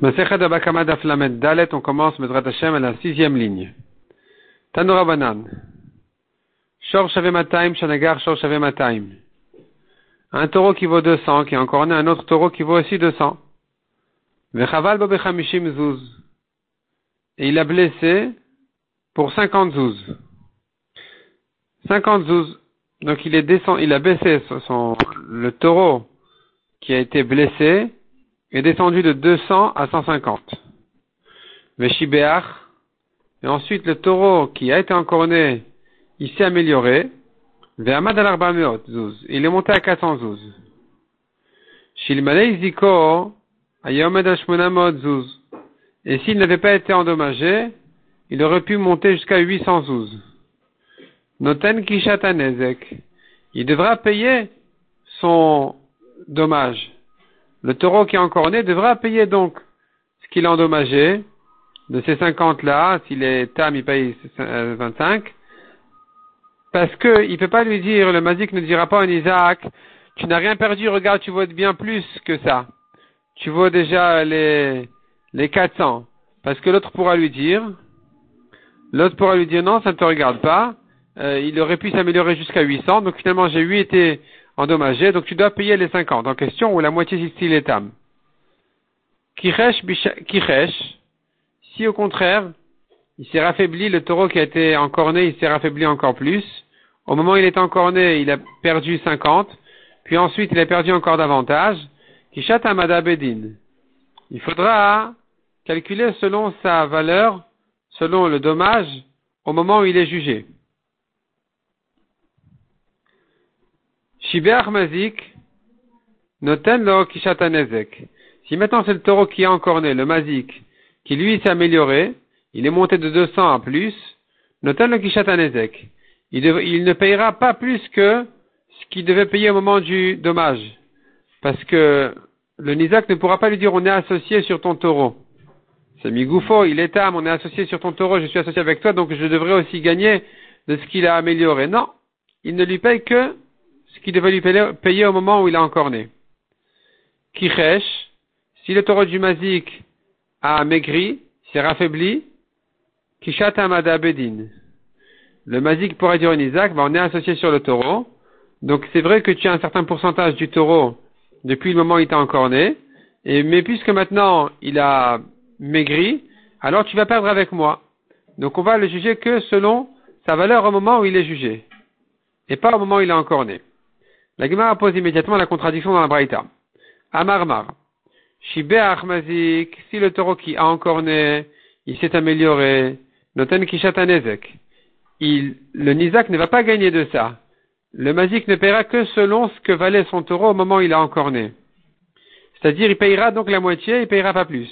on commence Medrat Hashem à la sixième ligne. Tanura Banan. Shor Shavemataim, Shanagar Shor Shavemataim. Un taureau qui vaut 200, qui a encore un autre taureau qui vaut aussi 200. Vechaval Babechamishim Zuz. Et il a blessé pour 50 zouz. 50 zouz. Donc il est descend, il a baissé son, le taureau qui a été blessé est descendu de 200 à 150. Veshibeach, et ensuite le taureau qui a été encorné, il s'est amélioré. Ve'amad al. Il est monté à 400 zouz. Shilmalei ziko, ayomed al zouz. Et s'il n'avait pas été endommagé, il aurait pu monter jusqu'à 800 zouz. Noten kishatanezek. Il devra payer son dommage le taureau qui est encore né devra payer donc ce qu'il a endommagé de ces 50 là, s'il est tam, il paye 25, parce que il peut pas lui dire, le mazik ne dira pas à Isaac, tu n'as rien perdu, regarde, tu vaux bien plus que ça. Tu vaux déjà les, les 400. Parce que l'autre pourra lui dire, l'autre pourra lui dire non, ça ne te regarde pas, euh, il aurait pu s'améliorer jusqu'à 800, donc finalement j'ai 8 été endommagé, donc tu dois payer les 50 en question ou la moitié si est tam. Kichesh, si au contraire, il s'est raffaibli, le taureau qui a été encorné, il s'est raffaibli encore plus. Au moment où il est encorné, il a perdu 50, puis ensuite il a perdu encore davantage. Kishat amada bedin. Il faudra calculer selon sa valeur, selon le dommage, au moment où il est jugé. Mazik, Noten lo Kishatanezek. Si maintenant c'est le taureau qui est encore né, le Mazik, qui lui s'est amélioré, il est monté de 200 à plus, Noten lo Kishatanezek. Il, il ne payera pas plus que ce qu'il devait payer au moment du dommage. Parce que le Nizak ne pourra pas lui dire on est associé sur ton taureau. C'est Migoufo, il est âme, on est associé sur ton taureau, je suis associé avec toi, donc je devrais aussi gagner de ce qu'il a amélioré. Non, il ne lui paye que ce qu'il devait lui payer, au moment où il a encore né. Kichesh, si le taureau du Mazik a maigri, s'est raffaibli, Kishat Amada Bedin. Le Mazik pourrait dire en Isaac, bah, on est associé sur le taureau. Donc c'est vrai que tu as un certain pourcentage du taureau depuis le moment où il t'a encore né. Mais puisque maintenant il a maigri, alors tu vas perdre avec moi. Donc on va le juger que selon sa valeur au moment où il est jugé. Et pas au moment où il est encore né. La Gemara pose immédiatement la contradiction dans la Braïta. Amarmar. Shibeach mazik, si le taureau qui a encore né, il s'est amélioré, noten kishatanezek. Il, le nizak ne va pas gagner de ça. Le mazik ne paiera que selon ce que valait son taureau au moment où il a encore né. C'est-à-dire, il payera donc la moitié, il payera pas plus.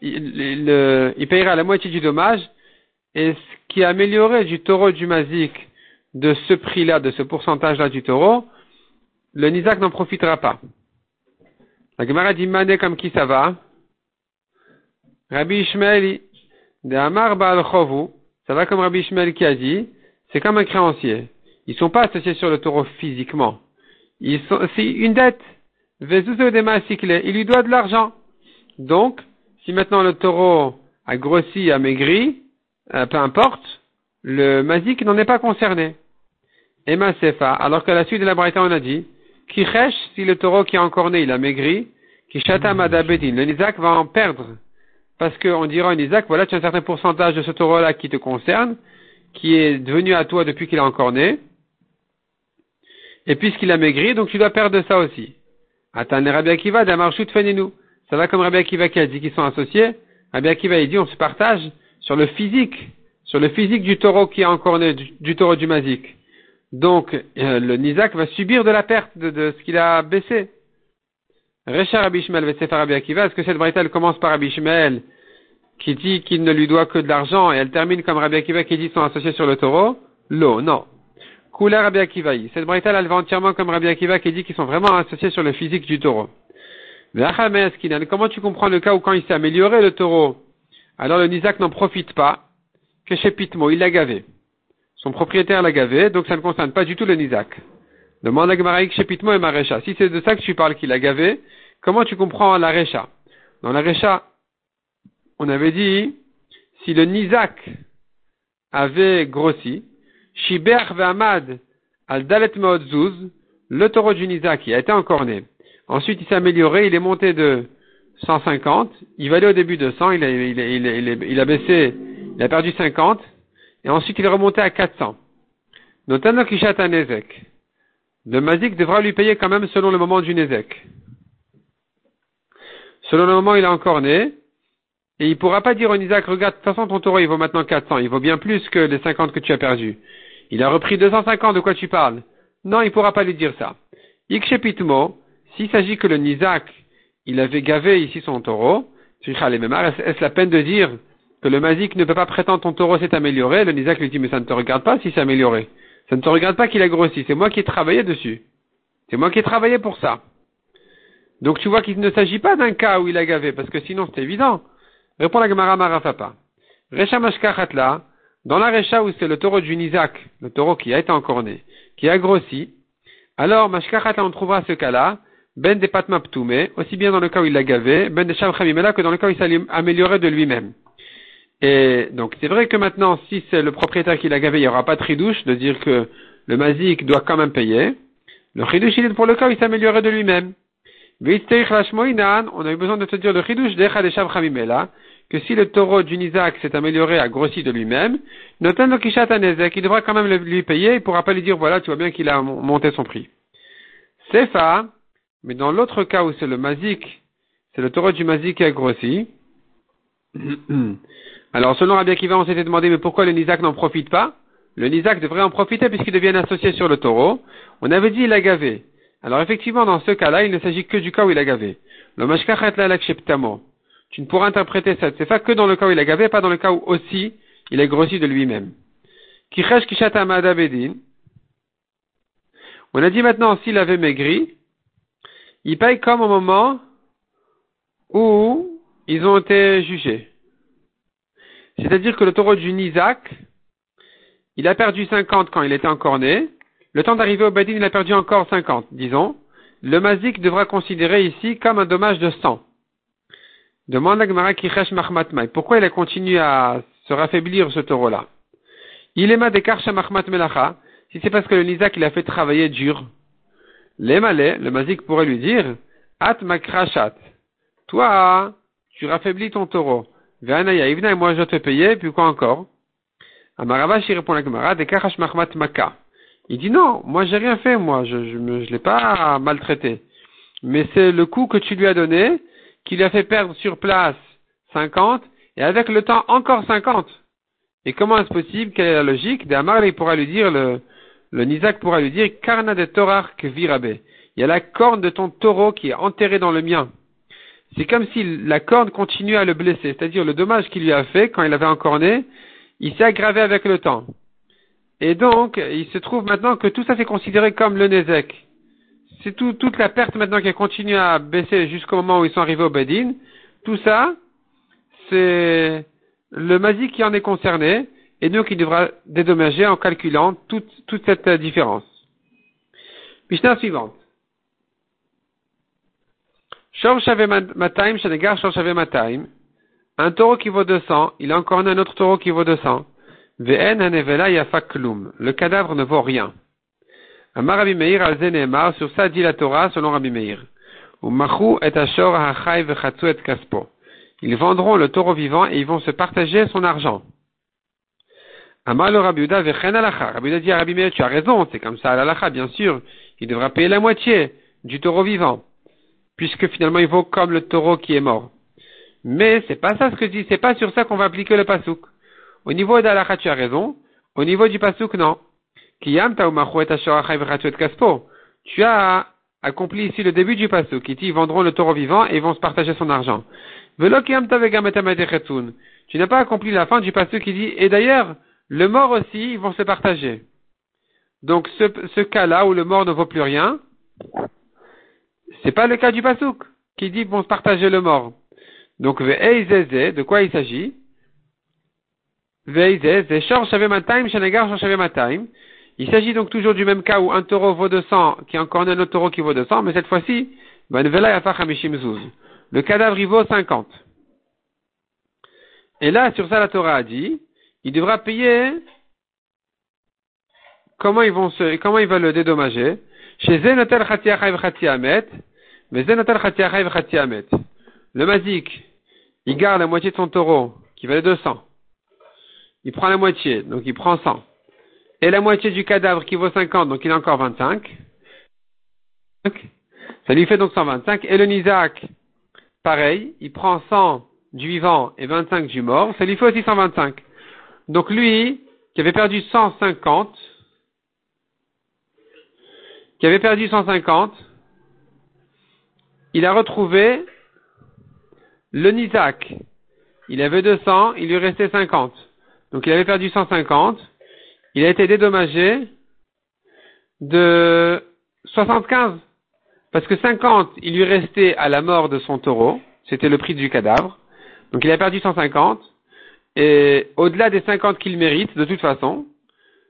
Il, il payera la moitié du dommage, et ce qui a amélioré du taureau du mazik de ce prix-là, de ce pourcentage-là du taureau, le Nizak n'en profitera pas. La Gemara dit Mané comme qui ça va? Rabbi Ishmael de Amar Baal ça va comme Rabbi Ishmael qui a dit, c'est comme un créancier. Ils ne sont pas associés sur le taureau physiquement. C'est une dette. Il lui doit de l'argent. Donc, si maintenant le taureau a grossi, a maigri, euh, peu importe, le mazik n'en est pas concerné. Emma Sefa, alors qu'à la suite de la Braïta, on a dit, qui si le taureau qui est encore né, il a maigri, qui chata madabedin, le Nizak va en perdre. Parce qu'on dira au Nizak, voilà, tu as un certain pourcentage de ce taureau-là qui te concerne, qui est devenu à toi depuis qu'il est encore né. Et puisqu'il a maigri, donc tu dois perdre ça aussi. Attends, Rabbi Akiva, Damarchut Feninu. Ça va comme Rabbi Akiva qui a dit qu'ils sont associés. Rabbi Akiva, il dit, on se partage sur le physique sur le physique du taureau qui est encore né, du, taureau du Mazik. Donc, euh, le Nizak va subir de la perte de, ce qu'il a baissé. Recha Rabbi Rabbi Akiva, est-ce que cette braïta commence par Rabbi Shmuel qui dit qu'il ne lui doit que de l'argent et elle termine comme Rabbi Akiva qui dit qu'ils sont associés sur le taureau? L'eau, non. Kula Rabbi Akiva. Cette braïta elle va entièrement comme Rabbi Akiva qui dit qu'ils sont vraiment associés sur le physique du taureau. Comment tu comprends le cas où quand il s'est amélioré le taureau, alors le Nizak n'en profite pas que chez Pitmo, il l'a gavé. Son propriétaire l'a gavé, donc ça ne concerne pas du tout le Nizak. Demande à chez Pitmo et Marécha. Si c'est de ça que tu parles qu'il a gavé, comment tu comprends la Récha? Dans la Recha, on avait dit, si le Nizak avait grossi, Shiber Ve'amad al Dalet Meotzuz, le taureau du Nizak qui a été encorné. Ensuite, il s'est amélioré, il est monté de 150, il valait au début de 100, il a, il, a, il, a, baissé, il a perdu 50, et ensuite il est remonté à 400. Notano Kishat Nezek. Le Mazik devra lui payer quand même selon le moment du Nezek. Selon le moment où il est encore né, et il pourra pas dire au Isaac, regarde, de toute façon ton taureau il vaut maintenant 400, il vaut bien plus que les 50 que tu as perdus. Il a repris 250, de quoi tu parles? Non, il pourra pas lui dire ça. Ikshepitmo, s'il s'agit que le Nizak, il avait gavé ici son taureau, est-ce la peine de dire que le Mazik ne peut pas prétendre ton taureau s'est amélioré Le Nizak lui dit, mais ça ne te regarde pas si s'est amélioré. Ça ne te regarde pas qu'il a grossi, c'est moi qui ai travaillé dessus. C'est moi qui ai travaillé pour ça. Donc tu vois qu'il ne s'agit pas d'un cas où il a gavé, parce que sinon c'est évident. Répond la Gemara Marafapa. Recha Mashkachatla, dans la Recha où c'est le taureau du Nizak, le taureau qui a été encorné, qui a grossi, alors Mashkachatla on trouvera ce cas-là, Ben de Patma aussi bien dans le cas où il l'a gavé, Ben de Shamchamimela que dans le cas où il s'est amélioré de lui-même. Et donc c'est vrai que maintenant, si c'est le propriétaire qui l'a gavé, il n'y aura pas de ridouche de dire que le mazik doit quand même payer. Le ridouche il est pour le cas où il s'améliorait de lui-même. On a eu besoin de te dire le ridouche que si le taureau du Nizak s'est amélioré, a grossi de lui-même, notan il devra quand même lui payer, il ne pourra pas lui dire voilà, tu vois bien qu'il a monté son prix. C'est ça, mais dans l'autre cas où c'est le mazik, c'est le taureau du mazik qui a grossi, Alors, selon Rabbi Akiva, on s'était demandé, mais pourquoi le Nizak n'en profite pas? Le Nizak devrait en profiter puisqu'il devient associé sur le taureau. On avait dit il a gavé. Alors, effectivement, dans ce cas-là, il ne s'agit que du cas où il a gavé. Le Mashkachat la Tu ne pourras interpréter cette pas que dans le cas où il a gavé, pas dans le cas où aussi il est grossi de lui-même. Kichesh Kishat On a dit maintenant, s'il avait maigri, il paye comme au moment où ils ont été jugés. C'est-à-dire que le taureau du Nizak, il a perdu 50 quand il était encore né. Le temps d'arriver au Badin, il a perdu encore 50, disons. Le Mazik devra considérer ici comme un dommage de 100. Demande à Gemara Kichesh Mahmatmai. Pourquoi il a continué à se raffaiblir ce taureau-là? Il est ma de Mahmat Melacha. Si c'est parce que le Nizak, il a fait travailler dur. L'Emale, le Mazik pourrait lui dire, At Makrashat. Toi, tu raffaiblis ton taureau. Et moi je te payer, puis quoi encore? Amaravash, il répond à la Dekachash Mahmat Maka. Il dit non, moi j'ai rien fait, moi, je ne l'ai pas maltraité. Mais c'est le coup que tu lui as donné qui lui a fait perdre sur place 50 et avec le temps encore 50. Et comment est-ce possible? Quelle est la logique? D'Amar, il pourra lui dire, le, le Nizak pourra lui dire, Karna de Torar Virabe. Il y a la corne de ton taureau qui est enterrée dans le mien. C'est comme si la corne continuait à le blesser, c'est-à-dire le dommage qu'il lui a fait quand il avait encorné, il s'est aggravé avec le temps. Et donc, il se trouve maintenant que tout ça c'est considéré comme le Nezek. C'est tout, toute la perte maintenant qui a continué à baisser jusqu'au moment où ils sont arrivés au Bedin. Tout ça, c'est le Mazik qui en est concerné, et nous qui devra dédommager en calculant toute, toute cette différence. Mishnah suivante. Un taureau qui vaut 200, il a encore un autre taureau qui vaut 200. Le cadavre ne vaut rien. Amar Rabbi Meir al sur ça dit la Torah selon Rabbi Meir. Ils vendront le taureau vivant et ils vont se partager son argent. Amar le Rabbi Uda. Rabbi dit à Rabbi Meir, tu as raison, c'est comme ça à bien sûr. Il devra payer la moitié du taureau vivant puisque finalement il vaut comme le taureau qui est mort. Mais c'est pas ça ce que je dis, c'est pas sur ça qu'on va appliquer le pasouk. Au niveau d'Alakha, tu as raison. Au niveau du pasouk, non. Tu as accompli ici le début du pasouk. qui dit ils vendront le taureau vivant et ils vont se partager son argent. Tu n'as pas accompli la fin du pasouk qui dit, et d'ailleurs, le mort aussi, ils vont se partager. Donc ce cas-là où le mort ne vaut plus rien, c'est pas le cas du pasouk qui dit se partager le mort. Donc de quoi il s'agit? Il s'agit donc toujours du même cas où un taureau vaut 200, qui a encore un autre taureau qui vaut 200, mais cette fois-ci, Le cadavre, il vaut 50. Et là, sur ça, la Torah a dit, il devra payer comment ils vont se, comment il va le dédommager? Le mazik, il garde la moitié de son taureau, qui valait 200. Il prend la moitié, donc il prend 100. Et la moitié du cadavre qui vaut 50, donc il a encore 25. Ça lui fait donc 125. Et le Nizak, pareil, il prend 100 du vivant et 25 du mort, ça lui fait aussi 125. Donc lui, qui avait perdu 150, qui avait perdu 150, il a retrouvé le Nizak. Il avait 200, il lui restait 50. Donc il avait perdu 150. Il a été dédommagé de 75. Parce que 50, il lui restait à la mort de son taureau. C'était le prix du cadavre. Donc il a perdu 150. Et au-delà des 50 qu'il mérite, de toute façon.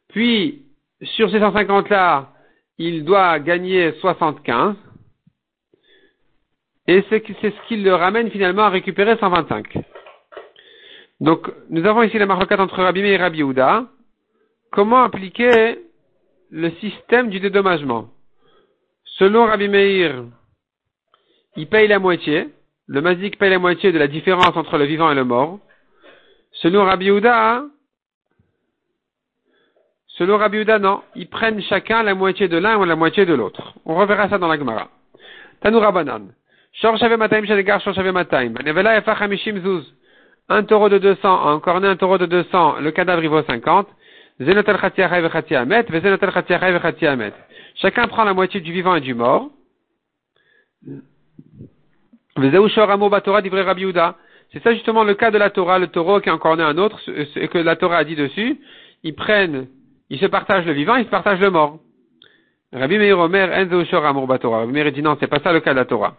Puis, sur ces 150-là, il doit gagner 75. Et c'est ce qui le ramène finalement à récupérer 125. Donc, nous avons ici la marloquette entre Rabbi Meir et Rabbi Yehuda. Comment appliquer le système du dédommagement? Selon Rabbi Meir, il paye la moitié. Le mazik paye la moitié de la différence entre le vivant et le mort. Selon Rabbi Yehuda, selon Rabbi Yehuda, non. Ils prennent chacun la moitié de l'un ou la moitié de l'autre. On reverra ça dans la Gemara. Tanou Zuz. Un taureau de 200, encore un taureau de 200, le cadavre il vaut 50. Zenotel Zenotel Chacun prend la moitié du vivant et du mort. C'est ça justement le cas de la Torah, le taureau qui a encore né un autre, et que la Torah a dit dessus. Ils prennent, ils se partagent le vivant, ils se partagent le mort. Rabbi Meir Omer, Enzo Shor Batora. Rabbi Meir dit non, c'est pas ça le cas de la Torah.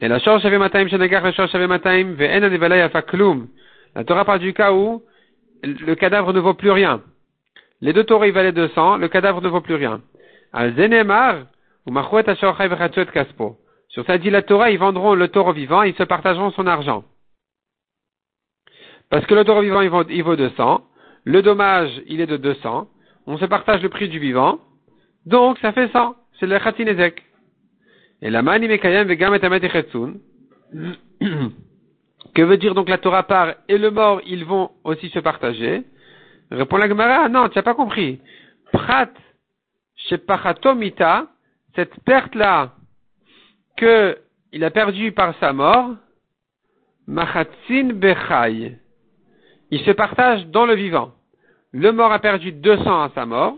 Et la Shor Mataim la Shor Mataim, Ve'en Afaklum. La Torah parle du cas où le cadavre ne vaut plus rien. Les deux taureaux, ils valaient 200, le cadavre ne vaut plus rien. Al Zenemar, ou Ashor Kaspo. Sur ça dit la Torah, ils vendront le taureau vivant, ils se partageront son argent. Parce que le taureau vivant, il vaut 200. Le dommage, il est de 200. On se partage le prix du vivant. Donc, ça fait 100. C'est le Khatinezek. Et la mani mekayem vegam et Que veut dire donc la Torah part et le mort, ils vont aussi se partager? Répond la Gemara, non, tu n'as pas compris. Prat, shepachatomita, cette perte-là, que il a perdu par sa mort, Machatzin Bechai. Il se partage dans le vivant. Le mort a perdu 200 à sa mort,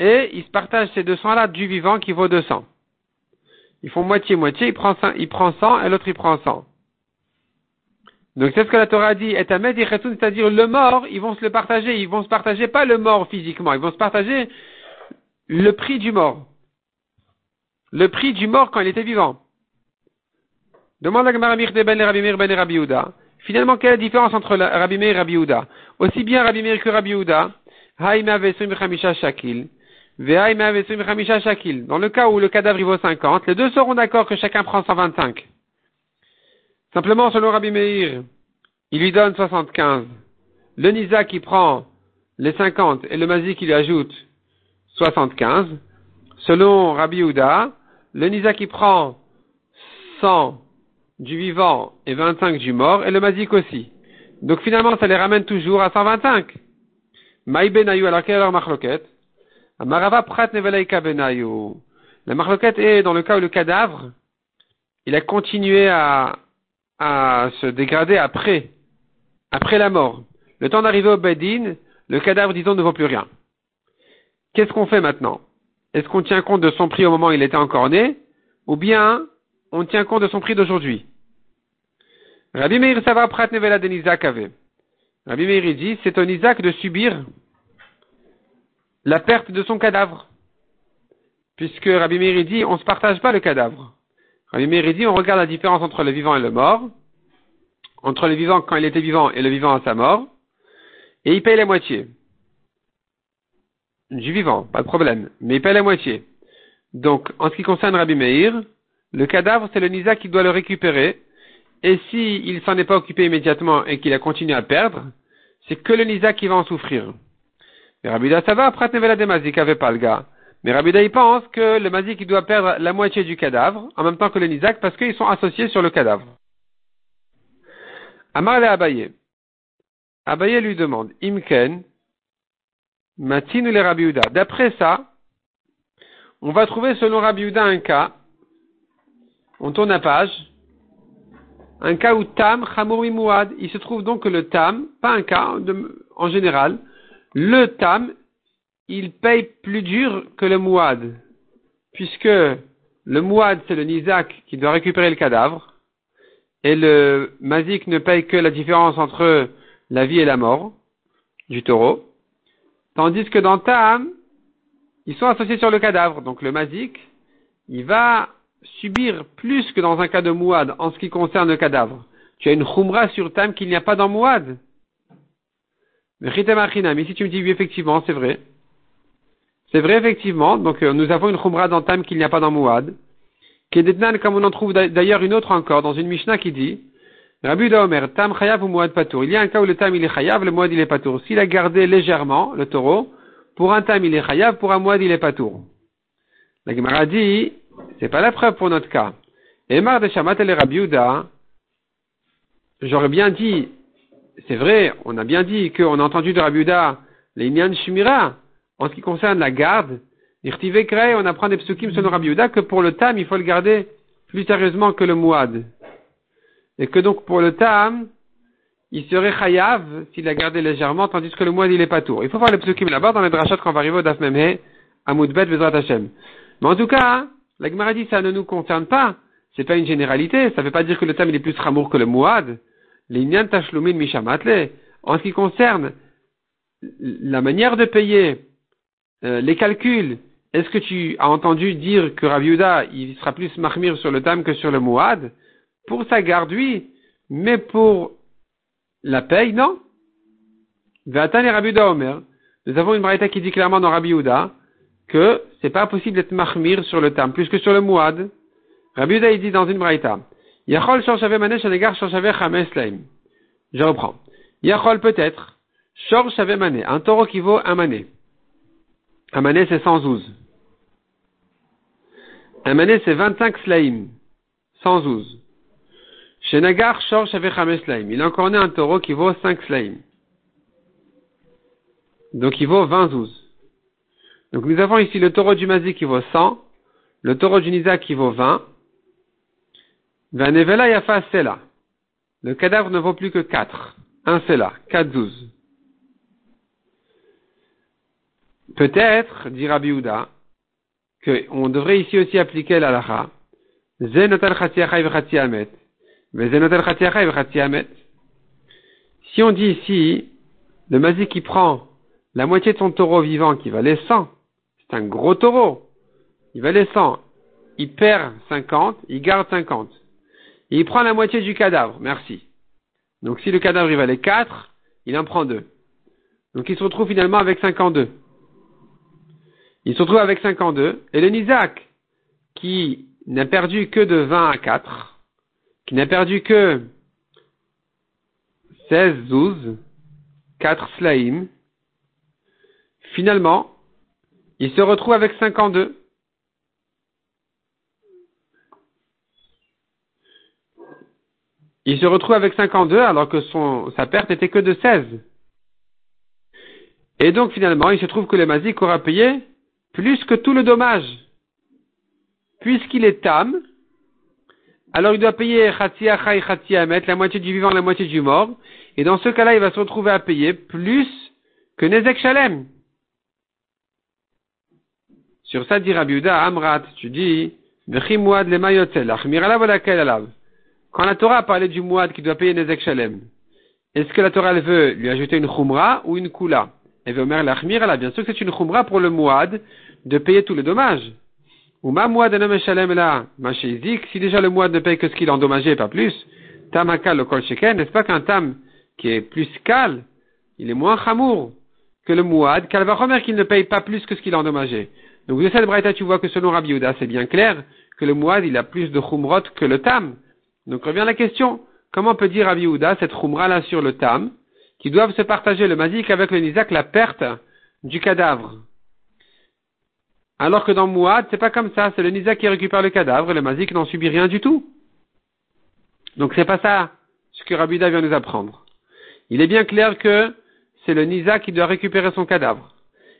et il se partage ces 200-là du vivant qui vaut 200. Ils font moitié-moitié, il prend 100, il prend 100 et l'autre il prend 100. Donc c'est ce que la Torah dit, et c'est-à-dire le mort, ils vont se le partager, ils vont se partager pas le mort physiquement, ils vont se partager le prix du mort. Le prix du mort quand il était vivant. Demande à Gemara ben ben. Finalement, quelle est la différence entre Rabbi Meir et Rabbi Yehuda Aussi bien Rabbi Meir que Rabbi Yehuda, shakil, shakil. Dans le cas où le cadavre vaut 50, les deux seront d'accord que chacun prend 125. Simplement, selon Rabbi Meir, il lui donne 75. Le Nisa qui prend les 50 et le Mazi qui lui ajoute 75. Selon Rabbi Houda, le Nisa qui prend 100 du vivant et 25 du mort, et le Mazik aussi. Donc finalement, ça les ramène toujours à 125. Maï Benayou, alors quelle est leur marloquette? Marava Prat Neveleika Benayou. La marloquette est dans le cas où le cadavre, il a continué à, à se dégrader après, après la mort. Le temps d'arriver au Bedin, le cadavre, disons, ne vaut plus rien. Qu'est-ce qu'on fait maintenant? Est-ce qu'on tient compte de son prix au moment où il était encore né? Ou bien on tient compte de son prix d'aujourd'hui Rabbi Meir Sava Prat Nevela de Isaac avait. Rabbi Meir dit, c'est au Isaac de subir la perte de son cadavre. Puisque Rabbi Meir dit, on ne se partage pas le cadavre. Rabbi Meir dit, on regarde la différence entre le vivant et le mort, entre le vivant quand il était vivant et le vivant à sa mort, et il paye la moitié. Du vivant, pas de problème, mais il paye la moitié. Donc, en ce qui concerne Rabbi Meir, le cadavre, c'est le Nisa qui doit le récupérer, et s'il il s'en est pas occupé immédiatement et qu'il a continué à perdre, c'est que le Nizak qui va en souffrir. Mais Rabida, ça va, après Nevela de Mazik avait pas le gars. Mais Rabida, il pense que le Mazik, doit perdre la moitié du cadavre, en même temps que le Nizak, parce qu'ils sont associés sur le cadavre. Amar le Abaye. Abaye lui demande, Imken, Matin ou Rabiuda. D'après ça, on va trouver selon Rabiuda un cas, on tourne la page, un cas où Tam, Chamour Mouad, il se trouve donc que le Tam, pas un cas en général, le Tam, il paye plus dur que le Mouad, puisque le Mouad, c'est le Nizak qui doit récupérer le cadavre, et le Mazik ne paye que la différence entre la vie et la mort du taureau, tandis que dans Tam, ils sont associés sur le cadavre, donc le Mazik, il va subir plus que dans un cas de Mouad en ce qui concerne le cadavre. Tu as une Khumra sur Tam qu'il n'y a pas dans Mouad. Mais si tu me dis oui, effectivement, c'est vrai. C'est vrai, effectivement. Donc, euh, nous avons une Khumra dans Tam qu'il n'y a pas dans Mouad. Kedetnan, comme on en trouve d'ailleurs une autre encore, dans une Mishnah qui dit, Rabbi Omer, Tam Chayav ou Mouad Patour? Il y a un cas où le Tam il est Chayav, le Mouad il est Patour. S'il a gardé légèrement le taureau, pour un Tam il est Chayav, pour un Mouad il est Patour. La Gemara dit, c'est pas la preuve pour notre cas. Emar de Shamat el Rabiuda, j'aurais bien dit, c'est vrai, on a bien dit qu'on a entendu de Rabiuda les Nyan Shmira, en ce qui concerne la garde, on apprend des psukim selon Rabiuda que pour le tam, il faut le garder plus sérieusement que le muad. Et que donc pour le tam, il serait chayav s'il a gardé légèrement, tandis que le muad il est pas tour. Il faut voir les psukim là-bas dans les drachot quand on va arriver au daf memhe, à Moudbet, Bezrat Hashem. Mais en tout cas, la Gemara dit ça ne nous concerne pas. C'est pas une généralité. Ça ne veut pas dire que le tam il est plus ramour que le muad. L'inyan mishamatle. En ce qui concerne la manière de payer, euh, les calculs, est-ce que tu as entendu dire que Raviuda, il sera plus marmir sur le tam que sur le muad? Pour sa garde, oui. Mais pour la paye, non. Vatan et Rabiuda Omer. Nous avons une braïta qui dit clairement dans Rabiuda que c'est pas possible d'être mahmir sur le tam, plus que sur le muad. Rabbi Uda, dit dans une braïta, Yachol shorshave manesh anegar shorshave chames laim. Je reprends. Yachol peut-être, shorshave mané, un taureau qui vaut un mané. Un mané c'est 112. Un mané c'est 25 slaim. 112. Chez Nagar, shorshave chames laim. Il a encore né un taureau qui vaut 5 slaim. Donc il vaut 20 zouz. Donc nous avons ici le taureau du Mazi qui vaut 100, le taureau du Nisa qui vaut 20. Vanevela Yafa Sela. Le cadavre ne vaut plus que 4. Un Sela, 4 12. Peut-être, dit Rabbi Houda, qu'on devrait ici aussi appliquer l'alaha. Si on dit ici, le mazi qui prend la moitié de son taureau vivant qui valait 100, c'est un gros taureau. Il valait 100. Il perd 50, il garde 50. Et il prend la moitié du cadavre. Merci. Donc si le cadavre il valait 4, il en prend 2. Donc il se retrouve finalement avec 52. Il se retrouve avec 52. Et le Nizak, qui n'a perdu que de 20 à 4, qui n'a perdu que 16 12, 4 slaim, finalement, il se retrouve avec 52. Il se retrouve avec 52 alors que son, sa perte n'était que de 16. Et donc finalement, il se trouve que le Mazik aura payé plus que tout le dommage. Puisqu'il est tam, alors il doit payer la moitié du vivant, la moitié du mort. Et dans ce cas-là, il va se retrouver à payer plus que Nezek Shalem. Sur ça, dit Rabbi Amrat, tu dis, Quand la Torah a parlé du Mouad qui doit payer Nezek Shalem, est-ce que la Torah veut lui ajouter une Khumra ou une Kula Elle veut Omer l'Achmir, bien sûr que c'est une Khumra pour le Mouad de payer tout le dommage. Ou ma Mouad Shalem là, ma si déjà le Mouad ne paye que ce qu'il a endommagé, pas plus, Tamaka le Kol n'est-ce pas qu'un Tam qui est plus cal, il est moins chamour que le Mouad, qu'elle va remettre qu'il ne paye pas plus que ce qu'il a endommagé. Donc de cette braïta, tu vois que selon Rabbi Yehuda, c'est bien clair que le Mouad, il a plus de chumrot que le Tam. Donc revient la question. comment peut dire Rabbi Yehuda, cette Khumra là sur le Tam, qui doivent se partager le Mazik avec le Nizak, la perte du cadavre? Alors que dans Mouad, c'est pas comme ça, c'est le Nizak qui récupère le cadavre et le Mazik n'en subit rien du tout. Donc c'est pas ça ce que Rabbi Yehuda vient nous apprendre. Il est bien clair que c'est le Nizak qui doit récupérer son cadavre.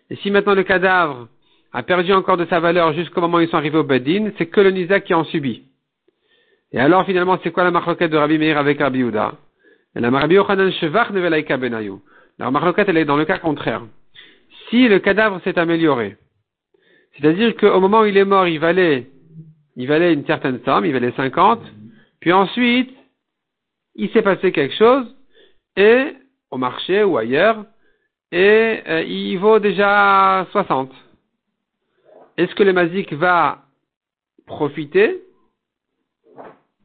Et si maintenant le cadavre a perdu encore de sa valeur jusqu'au moment où ils sont arrivés au Bedin, c'est que le Nizak qui en subit. Et alors finalement, c'est quoi la marloquette de Rabbi Meir avec Rabbi Yehuda La Rabbi Benayu. La marloquette, elle est dans le cas contraire. Si le cadavre s'est amélioré, c'est-à-dire qu'au moment où il est mort, il valait, il valait une certaine somme, il valait 50, puis ensuite, il s'est passé quelque chose, et au marché ou ailleurs, et euh, il vaut déjà 60. Est-ce que le mazik va profiter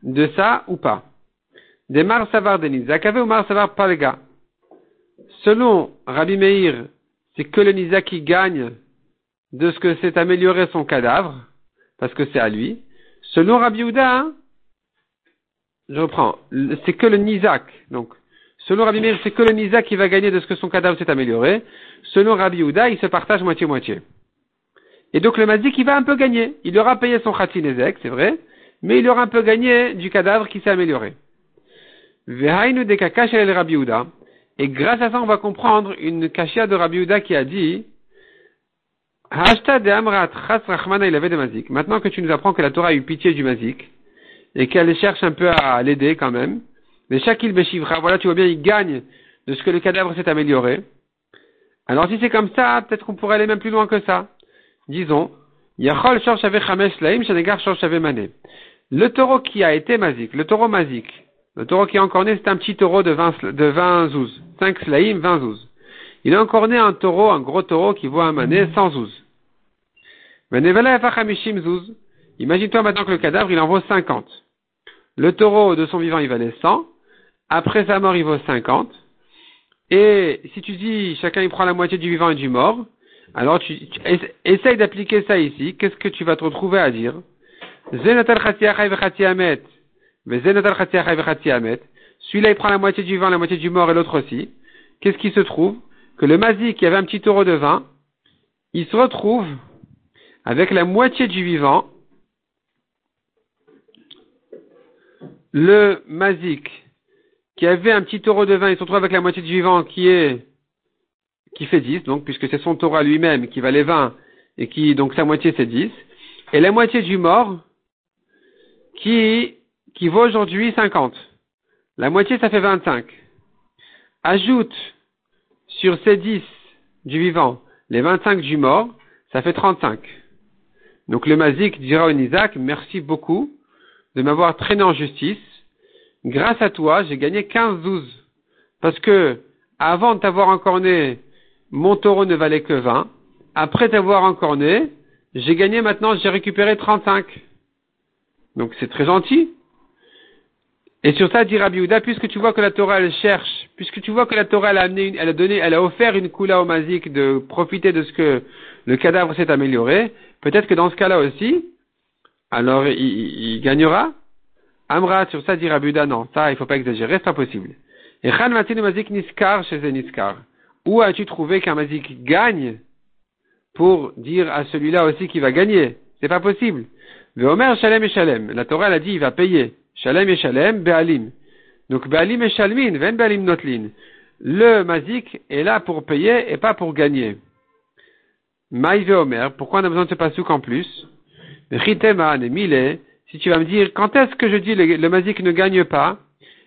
de ça ou pas? Des Mar Savar Denis. Zakave ou Mar Savar? Palga. Selon Rabbi Meir, c'est que le Nisa qui gagne de ce que s'est amélioré son cadavre, parce que c'est à lui. Selon Rabbi Ouda, hein, je reprends, c'est que le Nizak. Donc, selon Rabbi Meir, c'est que le Nizak qui va gagner de ce que son cadavre s'est amélioré. Selon Rabbi Ouda, il se partage moitié-moitié. Et donc le Mazik, il va un peu gagner. Il aura payé son Khatinezek, c'est vrai, mais il aura un peu gagné du cadavre qui s'est amélioré. Et grâce à ça, on va comprendre une kashia de Rabbi qui a dit Maintenant que tu nous apprends que la Torah a eu pitié du mazik et qu'elle cherche un peu à l'aider quand même, mais Shakil Beshivra, voilà, tu vois bien, il gagne de ce que le cadavre s'est amélioré. Alors si c'est comme ça, peut-être qu'on pourrait aller même plus loin que ça. Disons, Yachol. Le taureau qui a été mazik, le taureau mazik, le taureau qui est encore né, c'est un petit taureau de 20, de 20 zouz. 5 slaim, 20 zouz. Il a encore né un taureau, un gros taureau qui vaut un mané 100 zouz. Imagine-toi maintenant que le cadavre, il en vaut 50. Le taureau de son vivant, il valait 100. Après sa mort, il vaut 50. Et si tu dis, chacun il prend la moitié du vivant et du mort, alors tu, tu essaye d'appliquer ça ici. Qu'est-ce que tu vas te retrouver à dire celui-là, il prend la moitié du vin, la moitié du mort et l'autre aussi. Qu'est-ce qui se trouve Que le mazik qui avait un petit taureau de vin, il se retrouve avec la moitié du vivant. Le mazik qui avait un petit taureau de vin, il se retrouve avec la moitié du vivant qui est qui fait 10, donc puisque c'est son à lui-même qui valait 20 et qui donc sa moitié c'est 10. Et la moitié du mort, qui, qui vaut aujourd'hui 50. La moitié, ça fait 25. Ajoute sur ces 10 du vivant les 25 du mort, ça fait 35. Donc le mazik dira au Isaac, merci beaucoup de m'avoir traîné en justice. Grâce à toi, j'ai gagné 15-12. Parce que, avant de t'avoir encorné, mon taureau ne valait que 20. Après t'avoir encorné, j'ai gagné maintenant, j'ai récupéré 35. Donc c'est très gentil. Et sur ça, dit Rabbi puisque tu vois que la Torah elle cherche, puisque tu vois que la Torah elle a, amené elle a donné, elle a offert une coula au mazik de profiter de ce que le cadavre s'est amélioré, peut-être que dans ce cas-là aussi, alors il, gagnera. Amra, sur ça, dit Rabbi non, ça il faut pas exagérer, c'est pas possible. Et Khan mazik niskar chez niskar. Où as-tu trouvé qu'un mazik gagne pour dire à celui-là aussi qu'il va gagner? C'est pas possible. Veomer Shalem et Shalem. La Torah, elle a dit, il va payer. Shalem et Shalem, Be'alim. Donc, Be'alim et Shalmin, Ven Be'alim Notlin. Le Mazik est là pour payer et pas pour gagner. Maï Veomer. Pourquoi on a besoin de ce pasouk en plus? Mile. Si tu vas me dire, quand est-ce que je dis le, le Mazik ne gagne pas?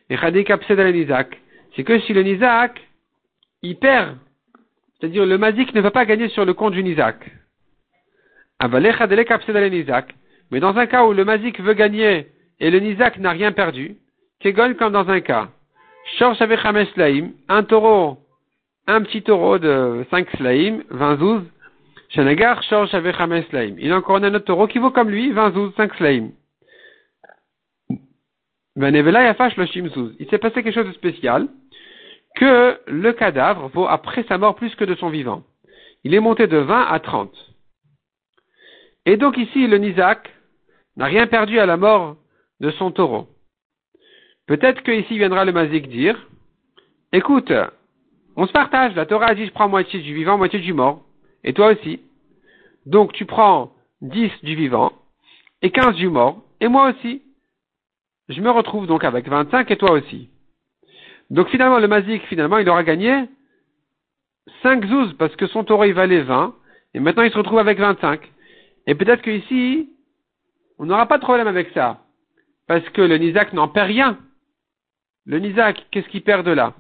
Et C'est que si le Nizak, il perd. C'est-à-dire, le Mazik ne va pas gagner sur le compte du Nizak. Avalecha Nizak. Mais dans un cas où le Mazik veut gagner et le Nizak n'a rien perdu, Kegon comme dans un cas? Un taureau, un petit taureau de 5 Slaim, 20 zouz. Shanagar Shor Slaim. Il a encore un autre taureau qui vaut comme lui, 20 zouz, 5 Slaim. Il s'est passé quelque chose de spécial, que le cadavre vaut après sa mort plus que de son vivant. Il est monté de 20 à 30. Et donc ici, le Nizak n'a rien perdu à la mort de son taureau. Peut-être qu'ici viendra le Mazik dire, écoute, on se partage, la Torah a dit je prends moitié du vivant, moitié du mort, et toi aussi. Donc tu prends 10 du vivant et 15 du mort, et moi aussi. Je me retrouve donc avec 25 et toi aussi. Donc finalement, le Mazik, finalement, il aura gagné 5 zouz parce que son taureau il valait 20 et maintenant il se retrouve avec 25. Et peut-être qu'ici, on n'aura pas de problème avec ça parce que le Nizak n'en perd rien. Le Nizak, qu'est-ce qu'il perd de là?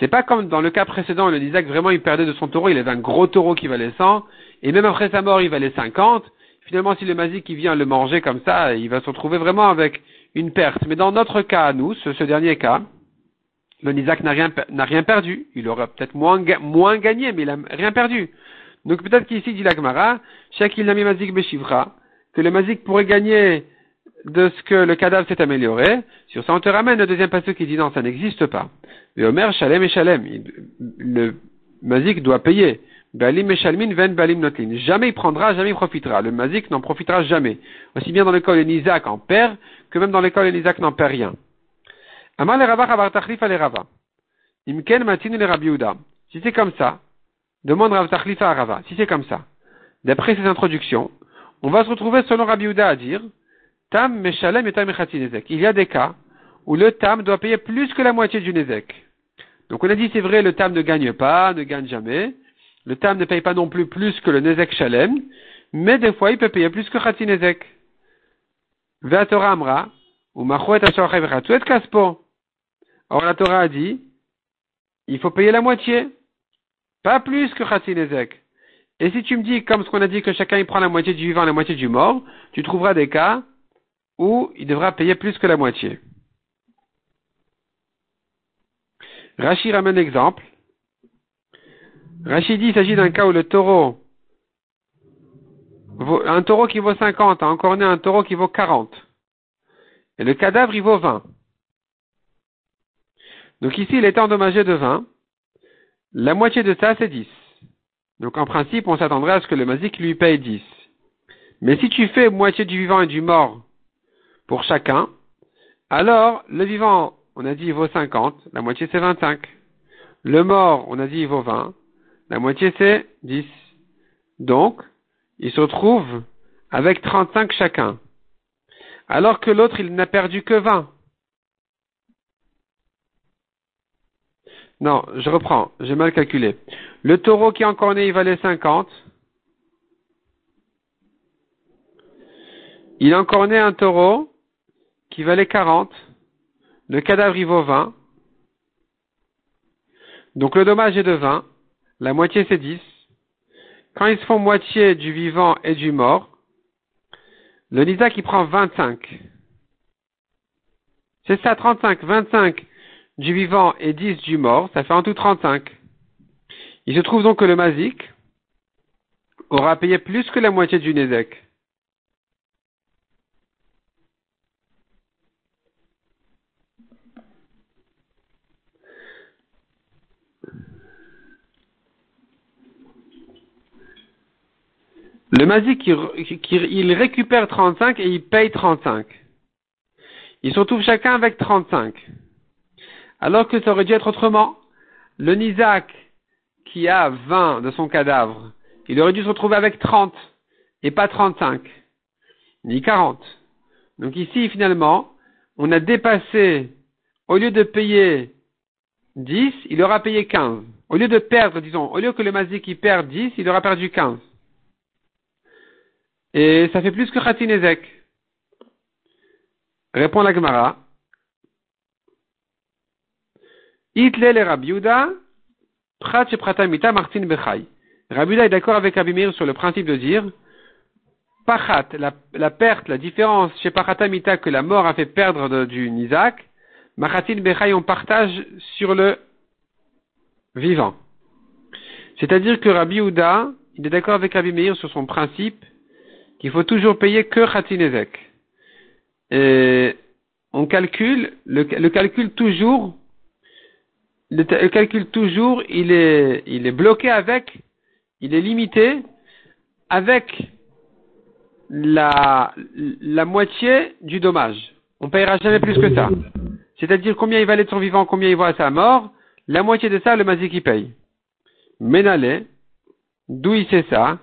C'est pas comme dans le cas précédent, le Nizak vraiment il perdait de son taureau, il avait un gros taureau qui valait 100 et même après sa mort il valait 50. Finalement, si le Mazik qui vient le manger comme ça, il va se retrouver vraiment avec une perte. Mais dans notre cas, nous, ce, dernier cas, le Nizak n'a rien, n'a rien perdu. Il aurait peut-être moins, moins gagné, mais il n'a rien perdu. Donc peut-être qu'ici, dit l'Agmara, Shakil Nami Mazik Beshivra, que le Mazik pourrait gagner de ce que le cadavre s'est amélioré. Sur ça, on te ramène le deuxième passage qui dit non, ça n'existe pas. Le Omer, Shalem et Shalem. Le Mazik doit payer. Balim et Shalmin, Ven Balim Notlin. Jamais il prendra, jamais il profitera. Le Mazik n'en profitera jamais. Aussi bien dans l'école de Nizak en perd, que même dans l'école Elizak n'en perd rien. Amal Rava. Imken Matinu le Rabbi Si c'est comme ça, demande Rav Tachlifa à Rava. Si c'est comme ça, d'après ces introductions, on va se retrouver selon Rabbi à dire Tam Meshalem et Tam. Il y a des cas où le Tam doit payer plus que la moitié du Nezek. Donc on a dit c'est vrai, le Tam ne gagne pas, ne gagne jamais. Le Tam ne paye pas non plus plus que le Nezek Shalem, mais des fois il peut payer plus que Khatsi Nezek. Torah Amra, ou Kaspo. Or la Torah a dit, il faut payer la moitié, pas plus que Khatsinezek. Et si tu me dis, comme ce qu'on a dit, que chacun il prend la moitié du vivant et la moitié du mort, tu trouveras des cas où il devra payer plus que la moitié. Rachid ramène l'exemple. Rachid dit, il s'agit d'un cas où le taureau un taureau qui vaut 50 a encore né un taureau qui vaut 40. Et le cadavre, il vaut 20. Donc ici, il est endommagé de 20. La moitié de ça, c'est 10. Donc en principe, on s'attendrait à ce que le mazik lui paye 10. Mais si tu fais moitié du vivant et du mort pour chacun, alors le vivant, on a dit, il vaut 50, la moitié c'est 25. Le mort, on a dit, il vaut 20, la moitié c'est 10. Donc, il se retrouve avec 35 chacun. Alors que l'autre, il n'a perdu que 20. Non, je reprends, j'ai mal calculé. Le taureau qui est encore né, il valait 50. Il a encore né un taureau qui valait 40. Le cadavre, il vaut 20. Donc le dommage est de 20. La moitié, c'est 10 quand ils se font moitié du vivant et du mort, le Nisa qui prend 25. C'est ça, 35, 25 du vivant et 10 du mort, ça fait en tout 35. Il se trouve donc que le Mazik aura payé plus que la moitié du Nézek. Le mazik, il, récupère 35 et il paye 35. Ils se retrouvent chacun avec 35. Alors que ça aurait dû être autrement. Le Nizak, qui a 20 de son cadavre, il aurait dû se retrouver avec 30 et pas 35, ni 40. Donc ici, finalement, on a dépassé, au lieu de payer 10, il aura payé 15. Au lieu de perdre, disons, au lieu que le mazik il perd 10, il aura perdu 15. Et ça fait plus que Khatinezek. Répond la Gemara. Itlel Rabiuda, Prat Pratamita Martin Bechai. Rabiuda est d'accord avec Abimir sur le principe de dire, Pachat, la, perte, la différence chez Pachatamita que la mort a fait perdre du Nizak, Machatin Bechai, on partage sur le vivant. C'est-à-dire que Rabbi il est d'accord avec Rabbi Meir sur son principe il faut toujours payer que Khatinezek. Et on calcule, le, calcul toujours, le, calcul toujours, il est, bloqué avec, il est limité avec la, moitié du dommage. on payera jamais plus que ça. C'est-à-dire combien il valait de son vivant, combien il vaut à sa mort, la moitié de ça, le mazik il paye. Ménalé, d'où il sait ça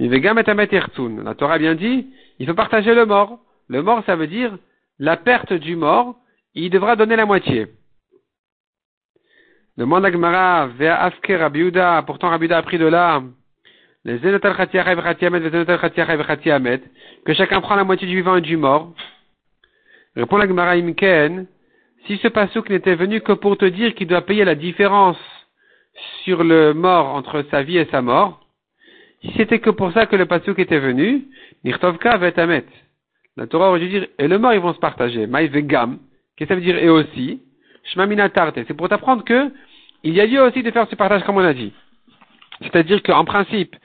La Torah a bien dit, il faut partager le mort. Le mort, ça veut dire la perte du mort, il devra donner la moitié. Demande à Gemara, Afke Rabiuda, pourtant Rabiuda a pris de là, les que chacun prend la moitié du vivant et du mort. Répond la Gemara Imken, si ce pasouk n'était venu que pour te dire qu'il doit payer la différence sur le mort entre sa vie et sa mort, si c'était que pour ça que le pasouk était venu, Nirtovka vetamet. La Torah aurait dû dire, et le mort ils vont se partager. Maï vegam. Qu'est-ce que ça veut dire et aussi? Shmamina tarte. C'est pour t'apprendre que il y a lieu aussi de faire ce partage comme on a dit. C'est-à-dire qu'en principe,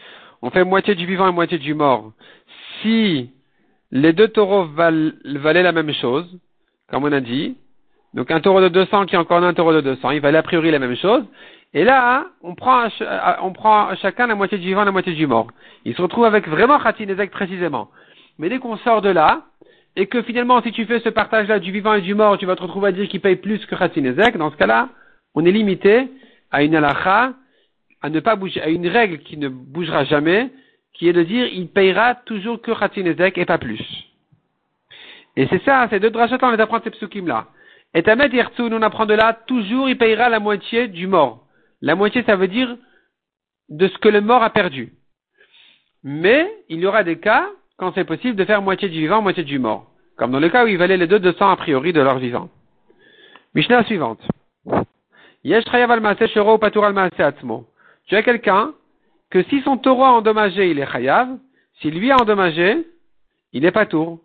on fait moitié du vivant et moitié du mort. Si les deux taureaux valaient la même chose, comme on a dit, donc un taureau de 200 qui est encore un taureau de 200, il valait a priori la même chose. Et là, on prend, on prend chacun la moitié du vivant la moitié du mort. Il se retrouve avec vraiment Khatinezek précisément. Mais dès qu'on sort de là, et que finalement, si tu fais ce partage-là du vivant et du mort, tu vas te retrouver à dire qu'il paye plus que Khatinezek, dans ce cas-là, on est limité à une alacha, à ne pas bouger, à une règle qui ne bougera jamais, qui est de dire il payera toujours que Khatinezek et pas plus. Et c'est ça, c'est deux drachot, on les apprend ces psukim-là. Et Tamet Yertsun, on apprend de là, toujours il payera la moitié du mort. La moitié, ça veut dire de ce que le mort a perdu. Mais il y aura des cas quand c'est possible de faire moitié du vivant, moitié du mort. Comme dans le cas où il valait les deux 200 a priori de leur vivant. Mishnah suivante. Tu as quelqu'un que si son taureau a endommagé, il est chayav. Si lui a endommagé, il est patour.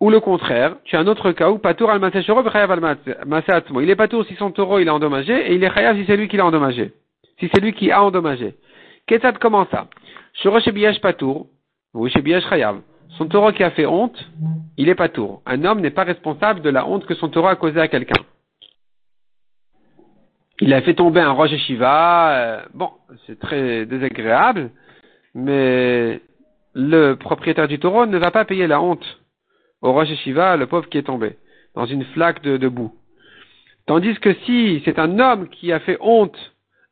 Ou le contraire, tu as un autre cas où patour al al Il est patour si son taureau il a endommagé et il est chayav si c'est lui qui l'a endommagé. Si c'est lui qui a endommagé. Qu'est-ce que comment ça? Shorosh patour, ou chayav. Son taureau qui a fait honte, il est pas tour. Un homme n'est pas responsable de la honte que son taureau a causé à quelqu'un. Il a fait tomber un roche Shiva, euh, bon, c'est très désagréable, mais le propriétaire du taureau ne va pas payer la honte au roche Shiva, le pauvre qui est tombé, dans une flaque de, boue. Tandis que si c'est un homme qui a fait honte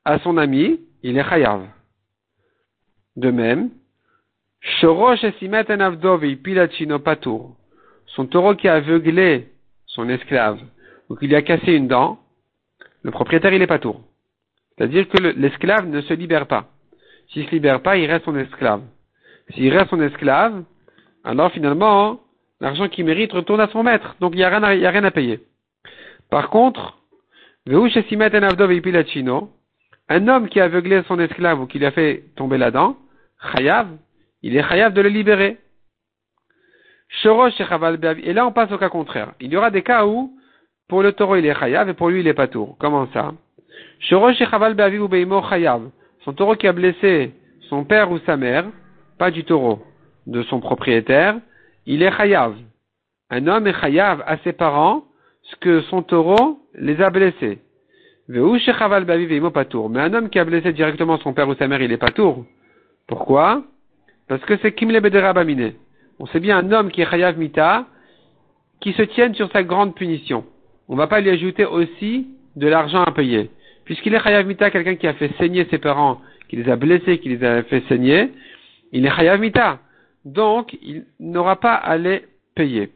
à son ami, il est chayav. De même, son taureau qui a aveuglé son esclave, ou qui lui a cassé une dent, le propriétaire il est patour. C'est-à-dire que l'esclave ne se libère pas. S'il ne se libère pas, il reste son esclave. S'il reste son esclave, alors finalement, l'argent qu'il mérite retourne à son maître. Donc il n'y a, rien à payer. Par contre, un homme qui a aveuglé son esclave ou qui lui a fait tomber la dent, chayav, il est chayav de le libérer. Et là, on passe au cas contraire. Il y aura des cas où, pour le taureau, il est chayav et pour lui, il est pas tour. Comment ça? Son taureau qui a blessé son père ou sa mère, pas du taureau, de son propriétaire, il est chayav. Un homme est chayav à ses parents ce que son taureau les a blessés. Mais un homme qui a blessé directement son père ou sa mère, il est pas tour. Pourquoi? Parce que c'est Kimle Bamine. On sait bien un homme qui est Chayav Mita, qui se tienne sur sa grande punition. On ne va pas lui ajouter aussi de l'argent à payer. Puisqu'il est Chayav Mita, quelqu'un qui a fait saigner ses parents, qui les a blessés, qui les a fait saigner, il est Chayav Mita. Donc, il n'aura pas à les payer.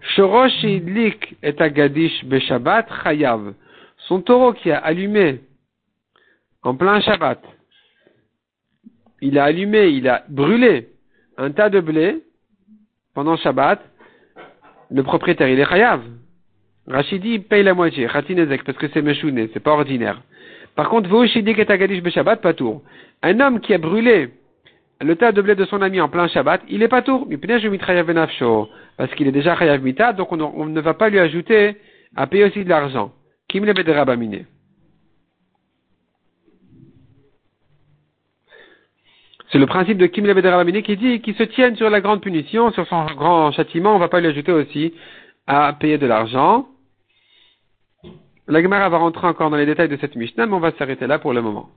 Shorosh Idlik et Agadish Beshabbat Chayav. Son taureau qui a allumé en plein Shabbat, il a allumé, il a brûlé un tas de blé pendant Shabbat, le propriétaire, il est chayav. Rachidi paye la moitié, Khatinezek, parce que c'est Meshouné, c'est pas ordinaire. Par contre, Vouchidi Ketagadish Beshabbat, pas tour. Un homme qui a brûlé le tas de blé de son ami en plein Shabbat, il est pas tour. Parce qu'il est déjà chayav mita, donc on, ne va pas lui ajouter à payer aussi de l'argent. Kim le C'est le principe de Kim Rabamine qui dit qu'il se tienne sur la grande punition, sur son grand châtiment, on ne va pas lui ajouter aussi à payer de l'argent. La Gemara va rentrer encore dans les détails de cette Mishnah, mais on va s'arrêter là pour le moment.